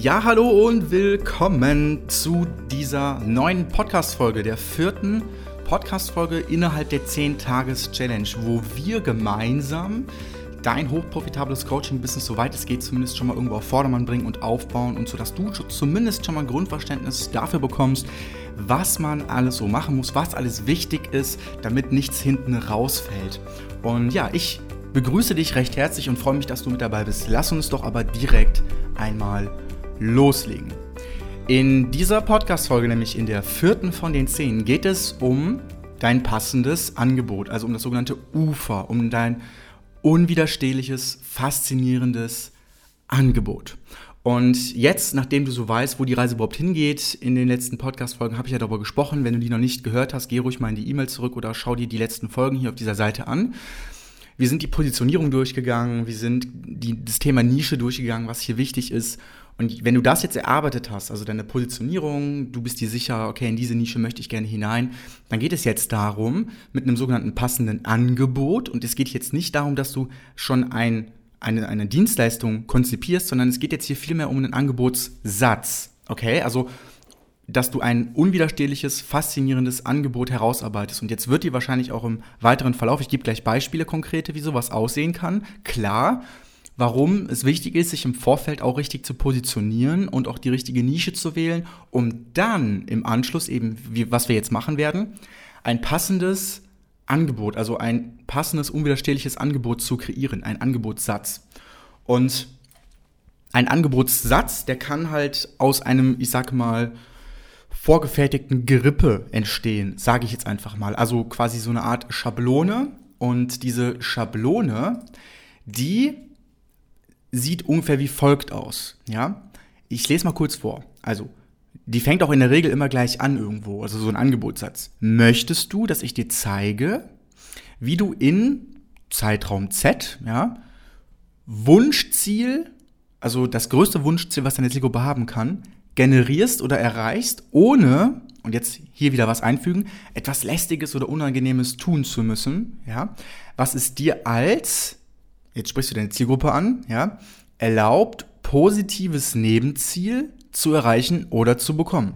Ja, hallo und willkommen zu dieser neuen Podcast-Folge, der vierten Podcast-Folge innerhalb der 10-Tages-Challenge, wo wir gemeinsam dein hochprofitables Coaching-Business, soweit es geht, zumindest schon mal irgendwo auf Vordermann bringen und aufbauen und so, dass du zumindest schon mal ein Grundverständnis dafür bekommst, was man alles so machen muss, was alles wichtig ist, damit nichts hinten rausfällt. Und ja, ich begrüße dich recht herzlich und freue mich, dass du mit dabei bist. Lass uns doch aber direkt einmal loslegen. In dieser Podcast-Folge, nämlich in der vierten von den zehn, geht es um dein passendes Angebot, also um das sogenannte Ufer, um dein unwiderstehliches, faszinierendes Angebot. Und jetzt, nachdem du so weißt, wo die Reise überhaupt hingeht, in den letzten Podcast-Folgen habe ich ja darüber gesprochen. Wenn du die noch nicht gehört hast, geh ruhig mal in die E-Mail zurück oder schau dir die letzten Folgen hier auf dieser Seite an. Wir sind die Positionierung durchgegangen, wir sind die, das Thema Nische durchgegangen, was hier wichtig ist. Und wenn du das jetzt erarbeitet hast, also deine Positionierung, du bist dir sicher, okay, in diese Nische möchte ich gerne hinein, dann geht es jetzt darum, mit einem sogenannten passenden Angebot, und es geht jetzt nicht darum, dass du schon ein, eine, eine Dienstleistung konzipierst, sondern es geht jetzt hier vielmehr um einen Angebotssatz. Okay, also dass du ein unwiderstehliches, faszinierendes Angebot herausarbeitest. Und jetzt wird dir wahrscheinlich auch im weiteren Verlauf, ich gebe gleich Beispiele konkrete, wie sowas aussehen kann, klar, warum es wichtig ist, sich im Vorfeld auch richtig zu positionieren und auch die richtige Nische zu wählen, um dann im Anschluss eben, wie, was wir jetzt machen werden, ein passendes Angebot, also ein passendes, unwiderstehliches Angebot zu kreieren, ein Angebotssatz. Und ein Angebotssatz, der kann halt aus einem, ich sag mal, vorgefertigten Gerippe entstehen, sage ich jetzt einfach mal. Also quasi so eine Art Schablone. Und diese Schablone, die sieht ungefähr wie folgt aus. Ja, ich lese mal kurz vor. Also, die fängt auch in der Regel immer gleich an irgendwo, also so ein Angebotssatz. Möchtest du, dass ich dir zeige, wie du in Zeitraum Z, ja, Wunschziel, also das größte Wunschziel, was deine Zielgruppe haben kann, generierst oder erreichst, ohne, und jetzt hier wieder was einfügen, etwas Lästiges oder Unangenehmes tun zu müssen, ja, was es dir als, jetzt sprichst du deine Zielgruppe an, ja, erlaubt, positives Nebenziel zu erreichen oder zu bekommen.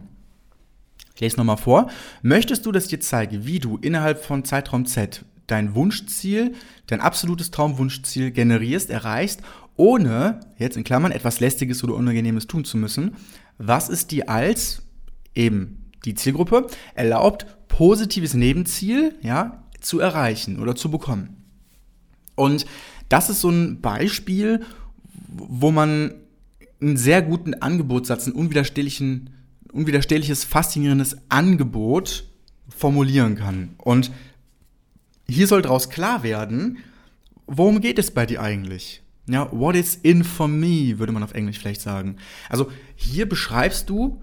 Ich lese nochmal vor. Möchtest du, dass ich dir zeige, wie du innerhalb von Zeitraum Z dein Wunschziel, dein absolutes Traumwunschziel generierst, erreichst, ohne, jetzt in Klammern, etwas Lästiges oder Unangenehmes tun zu müssen, was es dir als eben die Zielgruppe erlaubt, positives Nebenziel ja, zu erreichen oder zu bekommen. Und das ist so ein Beispiel, wo man einen sehr guten Angebotssatz, ein unwiderstehlichen, unwiderstehliches, faszinierendes Angebot formulieren kann. Und hier soll daraus klar werden, worum geht es bei dir eigentlich? Ja, what is in for me, würde man auf Englisch vielleicht sagen. Also hier beschreibst du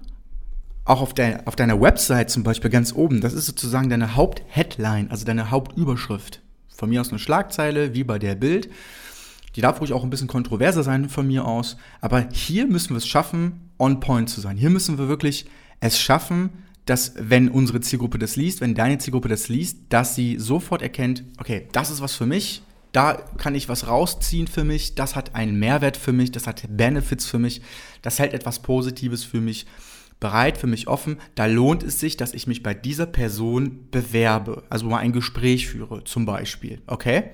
auch auf, de auf deiner Website zum Beispiel ganz oben, das ist sozusagen deine Hauptheadline, also deine Hauptüberschrift. Von mir aus eine Schlagzeile, wie bei der Bild. Die darf ruhig auch ein bisschen kontroverser sein von mir aus. Aber hier müssen wir es schaffen, on point zu sein. Hier müssen wir wirklich es schaffen, dass wenn unsere Zielgruppe das liest, wenn deine Zielgruppe das liest, dass sie sofort erkennt, okay, das ist was für mich, da kann ich was rausziehen für mich, das hat einen Mehrwert für mich, das hat Benefits für mich, das hält etwas Positives für mich bereit, für mich offen. Da lohnt es sich, dass ich mich bei dieser Person bewerbe, also mal ein Gespräch führe, zum Beispiel. Okay?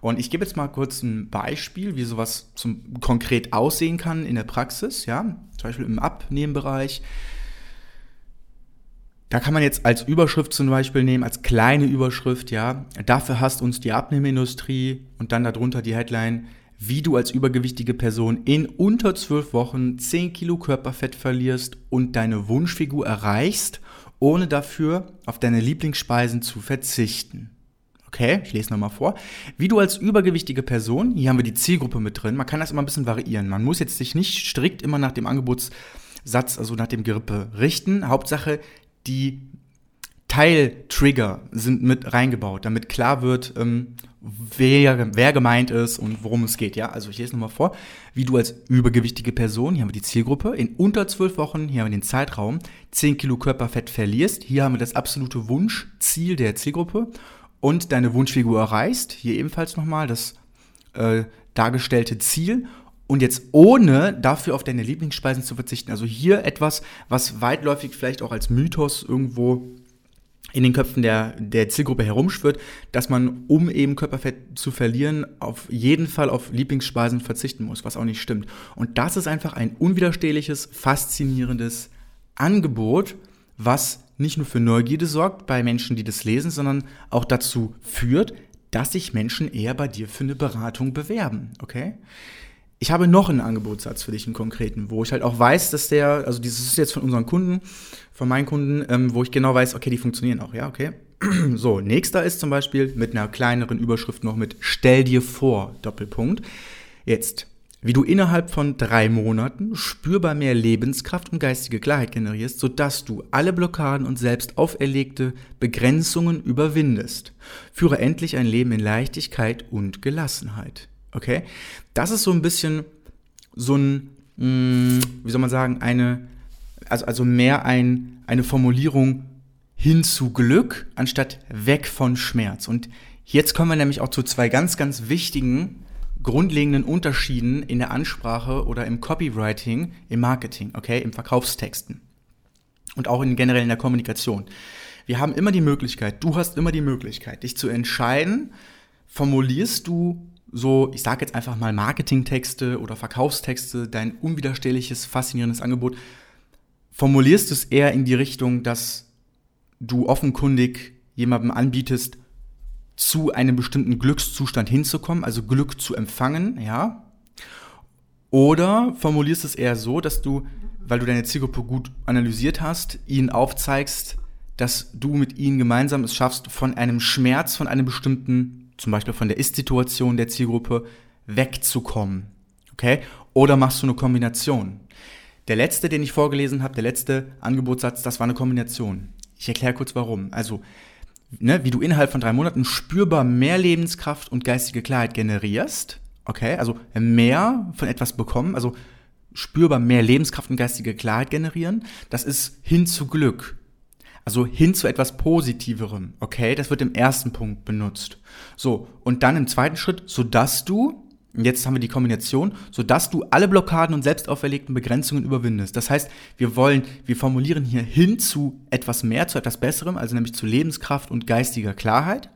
Und ich gebe jetzt mal kurz ein Beispiel, wie sowas zum, konkret aussehen kann in der Praxis, ja, zum Beispiel im Abnehmbereich. Da kann man jetzt als Überschrift zum Beispiel nehmen, als kleine Überschrift, ja. Dafür hasst uns die Abnehmindustrie und dann darunter die Headline, wie du als übergewichtige Person in unter zwölf Wochen 10 Kilo Körperfett verlierst und deine Wunschfigur erreichst, ohne dafür auf deine Lieblingsspeisen zu verzichten. Okay, ich lese nochmal vor. Wie du als übergewichtige Person, hier haben wir die Zielgruppe mit drin, man kann das immer ein bisschen variieren. Man muss jetzt sich nicht strikt immer nach dem Angebotssatz, also nach dem Gerippe richten. Hauptsache, die Teiltrigger sind mit reingebaut, damit klar wird, ähm, wer, wer gemeint ist und worum es geht. Ja, also ich lese nochmal vor, wie du als übergewichtige Person, hier haben wir die Zielgruppe, in unter zwölf Wochen, hier haben wir den Zeitraum, 10 Kilo Körperfett verlierst. Hier haben wir das absolute Wunschziel der Zielgruppe und deine Wunschfigur erreichst. Hier ebenfalls nochmal das äh, dargestellte Ziel Und jetzt ohne dafür auf deine Lieblingsspeisen zu verzichten. Also hier etwas, was weitläufig vielleicht auch als Mythos irgendwo in den Köpfen der, der Zielgruppe herumschwirrt, dass man, um eben Körperfett zu verlieren, auf jeden Fall auf Lieblingsspeisen verzichten muss, was auch nicht stimmt. Und das ist einfach ein unwiderstehliches, faszinierendes Angebot, was nicht nur für Neugierde sorgt bei Menschen, die das lesen, sondern auch dazu führt, dass sich Menschen eher bei dir für eine Beratung bewerben, okay? Ich habe noch einen Angebotssatz für dich, einen konkreten, wo ich halt auch weiß, dass der, also dieses ist jetzt von unseren Kunden, von meinen Kunden, ähm, wo ich genau weiß, okay, die funktionieren auch, ja, okay. So, nächster ist zum Beispiel mit einer kleineren Überschrift noch mit Stell dir vor, Doppelpunkt. Jetzt, wie du innerhalb von drei Monaten spürbar mehr Lebenskraft und geistige Klarheit generierst, sodass du alle Blockaden und selbst auferlegte Begrenzungen überwindest. Führe endlich ein Leben in Leichtigkeit und Gelassenheit. Okay? Das ist so ein bisschen so ein, mm, wie soll man sagen, eine, also, also mehr ein, eine Formulierung hin zu Glück anstatt weg von Schmerz. Und jetzt kommen wir nämlich auch zu zwei ganz, ganz wichtigen grundlegenden Unterschieden in der Ansprache oder im Copywriting, im Marketing, okay, im Verkaufstexten und auch in generell in der Kommunikation. Wir haben immer die Möglichkeit, du hast immer die Möglichkeit, dich zu entscheiden, formulierst du so, ich sage jetzt einfach mal Marketingtexte oder Verkaufstexte, dein unwiderstehliches, faszinierendes Angebot, formulierst du es eher in die Richtung, dass du offenkundig jemandem anbietest, zu einem bestimmten Glückszustand hinzukommen, also Glück zu empfangen, ja? Oder formulierst es eher so, dass du, weil du deine Zielgruppe gut analysiert hast, ihnen aufzeigst, dass du mit ihnen gemeinsam es schaffst, von einem Schmerz, von einem bestimmten zum Beispiel von der Ist-Situation der Zielgruppe wegzukommen. Okay? Oder machst du eine Kombination? Der letzte, den ich vorgelesen habe, der letzte Angebotssatz, das war eine Kombination. Ich erkläre kurz warum. Also, ne, wie du innerhalb von drei Monaten spürbar mehr Lebenskraft und geistige Klarheit generierst. Okay, also mehr von etwas bekommen, also spürbar mehr Lebenskraft und geistige Klarheit generieren. Das ist hin zu Glück. Also hin zu etwas Positiverem. Okay, das wird im ersten Punkt benutzt. So, und dann im zweiten Schritt, sodass du, jetzt haben wir die Kombination, sodass du alle Blockaden und selbst auferlegten Begrenzungen überwindest. Das heißt, wir wollen, wir formulieren hier hin zu etwas mehr, zu etwas Besserem, also nämlich zu Lebenskraft und geistiger Klarheit,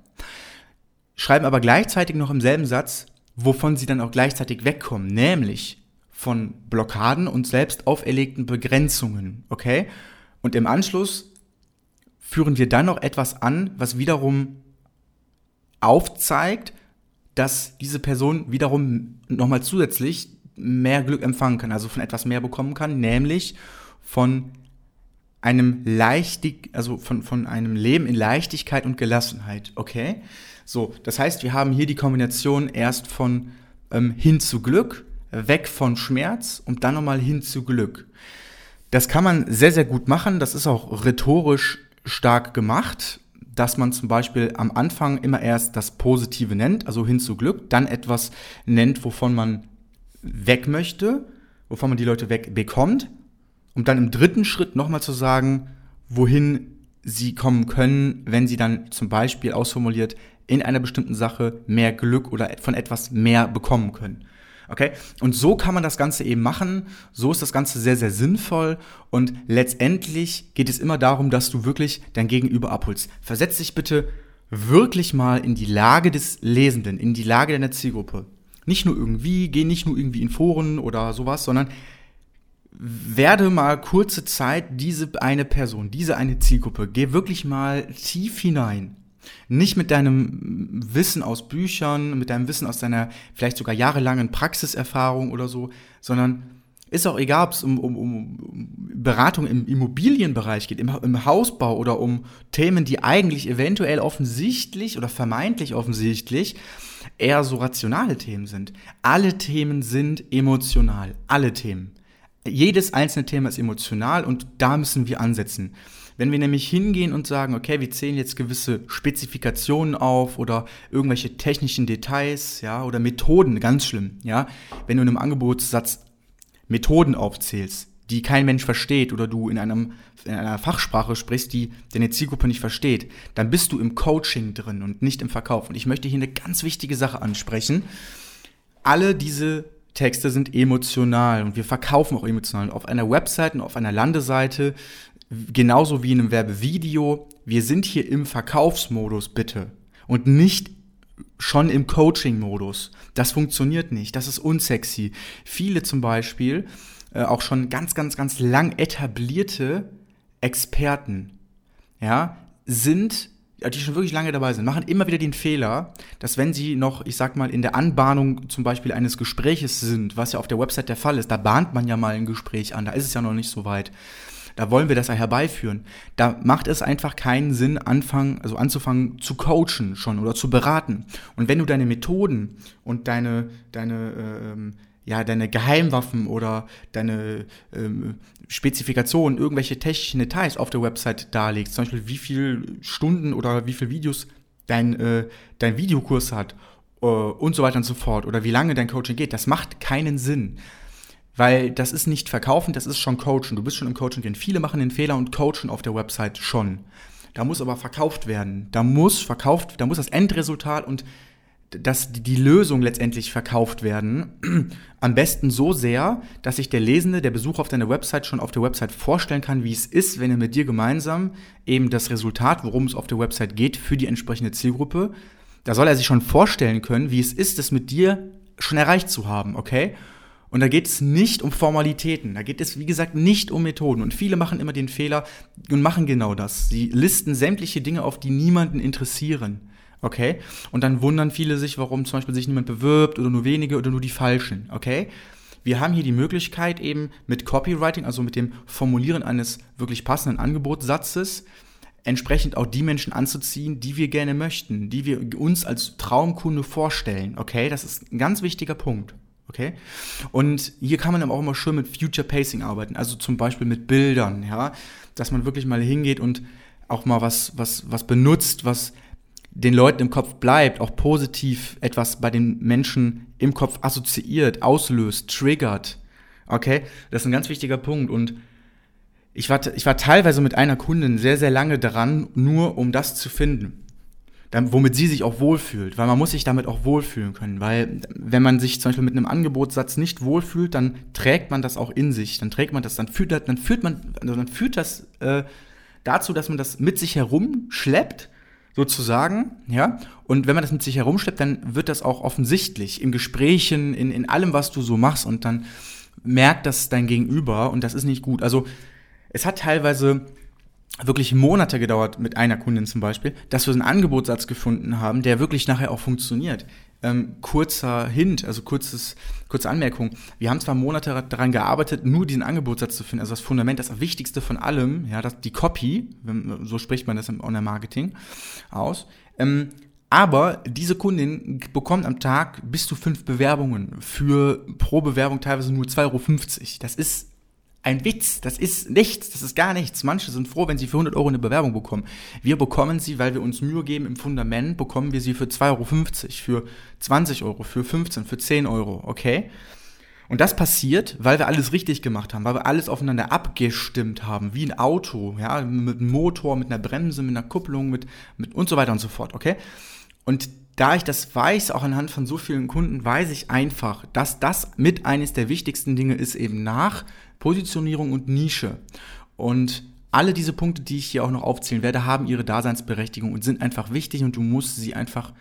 schreiben aber gleichzeitig noch im selben Satz, wovon sie dann auch gleichzeitig wegkommen, nämlich von Blockaden und selbst auferlegten Begrenzungen, okay? Und im Anschluss führen wir dann noch etwas an, was wiederum aufzeigt, dass diese Person wiederum nochmal zusätzlich mehr Glück empfangen kann, also von etwas mehr bekommen kann, nämlich von einem leichtig, also von, von einem Leben in Leichtigkeit und Gelassenheit, okay? So, das heißt, wir haben hier die Kombination erst von ähm, hin zu Glück, weg von Schmerz und dann nochmal hin zu Glück. Das kann man sehr, sehr gut machen. Das ist auch rhetorisch stark gemacht, dass man zum Beispiel am Anfang immer erst das Positive nennt, also hin zu Glück, dann etwas nennt, wovon man weg möchte, wovon man die Leute wegbekommt, um dann im dritten Schritt nochmal zu sagen, wohin sie kommen können, wenn sie dann zum Beispiel ausformuliert in einer bestimmten Sache mehr Glück oder von etwas mehr bekommen können. Okay? Und so kann man das Ganze eben machen. So ist das Ganze sehr, sehr sinnvoll. Und letztendlich geht es immer darum, dass du wirklich dein Gegenüber abholst. Versetz dich bitte wirklich mal in die Lage des Lesenden, in die Lage deiner Zielgruppe. Nicht nur irgendwie, geh nicht nur irgendwie in Foren oder sowas, sondern werde mal kurze Zeit diese eine Person, diese eine Zielgruppe, geh wirklich mal tief hinein. Nicht mit deinem Wissen aus Büchern, mit deinem Wissen aus deiner vielleicht sogar jahrelangen Praxiserfahrung oder so, sondern ist auch egal, ob es um, um, um Beratung im Immobilienbereich geht, im, im Hausbau oder um Themen, die eigentlich eventuell offensichtlich oder vermeintlich offensichtlich eher so rationale Themen sind. Alle Themen sind emotional. Alle Themen. Jedes einzelne Thema ist emotional und da müssen wir ansetzen. Wenn wir nämlich hingehen und sagen, okay, wir zählen jetzt gewisse Spezifikationen auf oder irgendwelche technischen Details, ja, oder Methoden, ganz schlimm, ja, wenn du in einem Angebotssatz Methoden aufzählst, die kein Mensch versteht oder du in, einem, in einer Fachsprache sprichst, die deine Zielgruppe nicht versteht, dann bist du im Coaching drin und nicht im Verkauf. Und ich möchte hier eine ganz wichtige Sache ansprechen. Alle diese Texte sind emotional und wir verkaufen auch emotional. Auf einer Website und auf einer Landeseite, genauso wie in einem Werbevideo, wir sind hier im Verkaufsmodus, bitte. Und nicht schon im Coaching-Modus. Das funktioniert nicht. Das ist unsexy. Viele zum Beispiel, äh, auch schon ganz, ganz, ganz lang etablierte Experten, ja, sind die schon wirklich lange dabei sind, machen immer wieder den Fehler, dass wenn sie noch, ich sag mal, in der Anbahnung zum Beispiel eines Gespräches sind, was ja auf der Website der Fall ist, da bahnt man ja mal ein Gespräch an, da ist es ja noch nicht so weit. Da wollen wir das herbeiführen. Da macht es einfach keinen Sinn, anfangen, also anzufangen zu coachen schon oder zu beraten. Und wenn du deine Methoden und deine, deine ähm, ja, deine Geheimwaffen oder deine ähm, Spezifikationen, irgendwelche technischen Details auf der Website darlegst, zum Beispiel wie viele Stunden oder wie viele Videos dein, äh, dein Videokurs hat äh, und so weiter und so fort oder wie lange dein Coaching geht, das macht keinen Sinn. Weil das ist nicht verkaufen, das ist schon Coachen. Du bist schon im Coaching drin. Viele machen den Fehler und coachen auf der Website schon. Da muss aber verkauft werden. Da muss verkauft, da muss das Endresultat und dass die Lösung letztendlich verkauft werden. Am besten so sehr, dass sich der Lesende, der Besucher auf deiner Website schon auf der Website vorstellen kann, wie es ist, wenn er mit dir gemeinsam eben das Resultat, worum es auf der Website geht, für die entsprechende Zielgruppe, da soll er sich schon vorstellen können, wie es ist, das mit dir schon erreicht zu haben, okay? Und da geht es nicht um Formalitäten, da geht es, wie gesagt, nicht um Methoden. Und viele machen immer den Fehler und machen genau das. Sie listen sämtliche Dinge auf, die niemanden interessieren. Okay? Und dann wundern viele sich, warum zum Beispiel sich niemand bewirbt oder nur wenige oder nur die Falschen. Okay? Wir haben hier die Möglichkeit eben mit Copywriting, also mit dem Formulieren eines wirklich passenden Angebotssatzes, entsprechend auch die Menschen anzuziehen, die wir gerne möchten, die wir uns als Traumkunde vorstellen. Okay? Das ist ein ganz wichtiger Punkt. Okay? Und hier kann man aber auch immer schön mit Future Pacing arbeiten, also zum Beispiel mit Bildern, ja, dass man wirklich mal hingeht und auch mal was, was, was benutzt, was den Leuten im Kopf bleibt, auch positiv etwas bei den Menschen im Kopf assoziiert, auslöst, triggert. Okay, das ist ein ganz wichtiger Punkt und ich war, ich war teilweise mit einer Kundin sehr, sehr lange dran, nur um das zu finden. Womit sie sich auch wohlfühlt, weil man muss sich damit auch wohlfühlen können, weil wenn man sich zum Beispiel mit einem Angebotssatz nicht wohlfühlt, dann trägt man das auch in sich, dann trägt man das, dann führt, dann führt man, also dann führt das äh, dazu, dass man das mit sich herumschleppt sozusagen, ja. Und wenn man das mit sich herumschleppt, dann wird das auch offensichtlich in Gesprächen, in, in allem, was du so machst und dann merkt das dein Gegenüber und das ist nicht gut. Also es hat teilweise wirklich Monate gedauert mit einer Kundin zum Beispiel, dass wir einen Angebotssatz gefunden haben, der wirklich nachher auch funktioniert. Ähm, kurzer Hint, also kurzes, kurze Anmerkung. Wir haben zwar Monate daran gearbeitet, nur diesen Angebotssatz zu finden, also das Fundament, das Wichtigste von allem, ja, das, die Copy, so spricht man das im Online-Marketing aus. Ähm, aber diese Kundin bekommt am Tag bis zu fünf Bewerbungen für pro Bewerbung teilweise nur 2,50 Euro. Das ist ein Witz. Das ist nichts. Das ist gar nichts. Manche sind froh, wenn sie für 100 Euro eine Bewerbung bekommen. Wir bekommen sie, weil wir uns Mühe geben im Fundament, bekommen wir sie für 2,50 Euro, für 20 Euro, für 15, für 10 Euro. Okay? Und das passiert, weil wir alles richtig gemacht haben, weil wir alles aufeinander abgestimmt haben, wie ein Auto, ja, mit einem Motor, mit einer Bremse, mit einer Kupplung, mit, mit und so weiter und so fort, okay? Und da ich das weiß, auch anhand von so vielen Kunden, weiß ich einfach, dass das mit eines der wichtigsten Dinge ist, eben nach Positionierung und Nische. Und alle diese Punkte, die ich hier auch noch aufzählen werde, haben ihre Daseinsberechtigung und sind einfach wichtig und du musst sie einfach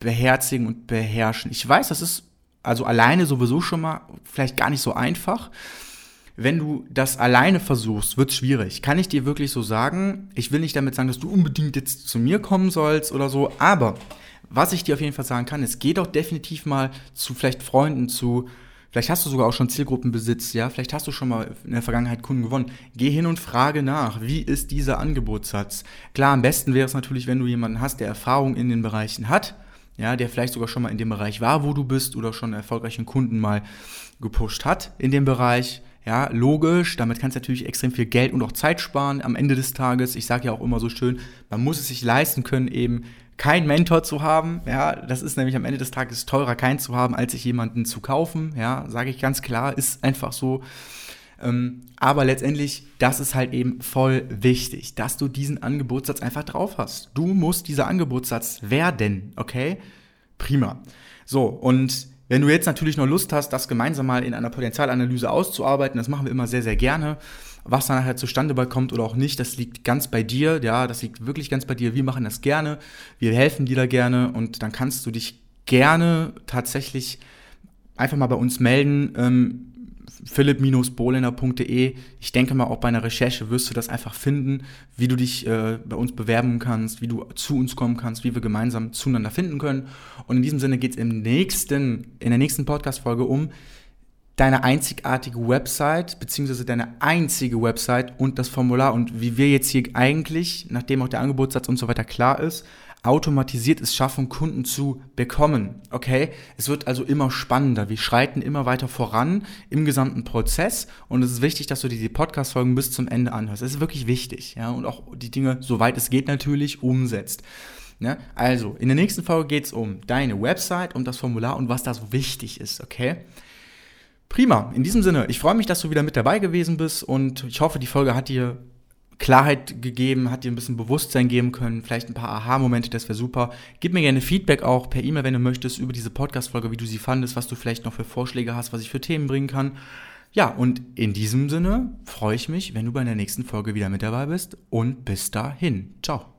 beherzigen und beherrschen. Ich weiß, das ist also alleine sowieso schon mal vielleicht gar nicht so einfach. Wenn du das alleine versuchst, wird es schwierig. Kann ich dir wirklich so sagen? Ich will nicht damit sagen, dass du unbedingt jetzt zu mir kommen sollst oder so, aber was ich dir auf jeden Fall sagen kann, ist, geh doch definitiv mal zu vielleicht Freunden, zu Vielleicht hast du sogar auch schon Zielgruppenbesitz, ja, vielleicht hast du schon mal in der Vergangenheit Kunden gewonnen. Geh hin und frage nach, wie ist dieser Angebotssatz? Klar, am besten wäre es natürlich, wenn du jemanden hast, der Erfahrung in den Bereichen hat, ja, der vielleicht sogar schon mal in dem Bereich war, wo du bist oder schon erfolgreichen Kunden mal gepusht hat in dem Bereich. Ja, logisch, damit kannst du natürlich extrem viel Geld und auch Zeit sparen am Ende des Tages. Ich sage ja auch immer so schön, man muss es sich leisten können, eben keinen Mentor zu haben. Ja, das ist nämlich am Ende des Tages teurer, keinen zu haben, als sich jemanden zu kaufen. Ja, sage ich ganz klar, ist einfach so. Ähm, aber letztendlich, das ist halt eben voll wichtig, dass du diesen Angebotssatz einfach drauf hast. Du musst dieser Angebotssatz werden, okay? Prima. So, und wenn du jetzt natürlich noch Lust hast, das gemeinsam mal in einer Potenzialanalyse auszuarbeiten, das machen wir immer sehr, sehr gerne. Was dann nachher zustande kommt oder auch nicht, das liegt ganz bei dir. Ja, das liegt wirklich ganz bei dir. Wir machen das gerne. Wir helfen dir da gerne und dann kannst du dich gerne tatsächlich einfach mal bei uns melden. Ähm, philipp-bohlener.de. Ich denke mal, auch bei einer Recherche wirst du das einfach finden, wie du dich äh, bei uns bewerben kannst, wie du zu uns kommen kannst, wie wir gemeinsam zueinander finden können. Und in diesem Sinne geht es im nächsten, in der nächsten Podcast-Folge um deine einzigartige Website, beziehungsweise deine einzige Website und das Formular und wie wir jetzt hier eigentlich, nachdem auch der Angebotssatz und so weiter klar ist, automatisiert es schaffen, Kunden zu bekommen. Okay? Es wird also immer spannender. Wir schreiten immer weiter voran im gesamten Prozess und es ist wichtig, dass du dir die Podcast-Folgen bis zum Ende anhörst. Das ist wirklich wichtig. Ja? Und auch die Dinge, soweit es geht, natürlich umsetzt. Ja? Also, in der nächsten Folge geht es um deine Website, um das Formular und was da so wichtig ist. Okay? Prima. In diesem Sinne, ich freue mich, dass du wieder mit dabei gewesen bist und ich hoffe, die Folge hat dir Klarheit gegeben, hat dir ein bisschen Bewusstsein geben können, vielleicht ein paar Aha-Momente, das wäre super. Gib mir gerne Feedback auch per E-Mail, wenn du möchtest, über diese Podcast-Folge, wie du sie fandest, was du vielleicht noch für Vorschläge hast, was ich für Themen bringen kann. Ja, und in diesem Sinne freue ich mich, wenn du bei der nächsten Folge wieder mit dabei bist und bis dahin. Ciao.